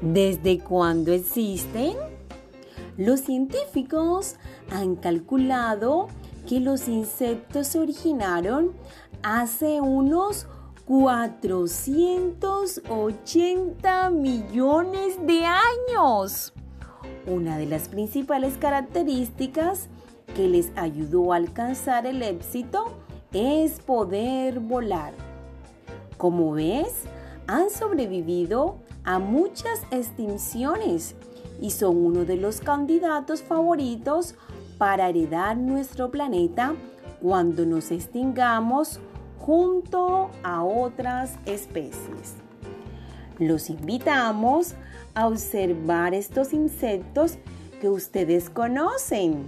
¿Desde cuándo existen? Los científicos han calculado que los insectos se originaron hace unos 480 millones de años. Una de las principales características que les ayudó a alcanzar el éxito es poder volar. Como ves, han sobrevivido a muchas extinciones y son uno de los candidatos favoritos para heredar nuestro planeta cuando nos extingamos junto a otras especies. Los invitamos a observar estos insectos que ustedes conocen.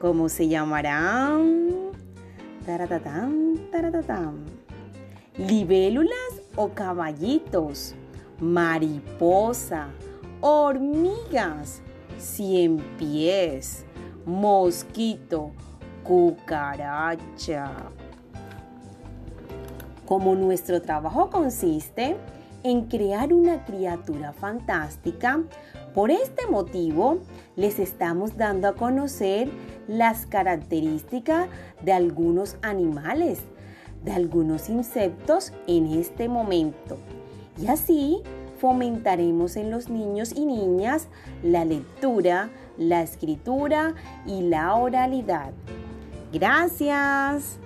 ¿Cómo se llamarán? Taratatán, taratatán. Libélulas o caballitos, mariposa, hormigas, cien pies, mosquito, cucaracha. Como nuestro trabajo consiste en crear una criatura fantástica, por este motivo les estamos dando a conocer las características de algunos animales, de algunos insectos en este momento. Y así fomentaremos en los niños y niñas la lectura, la escritura y la oralidad. Gracias.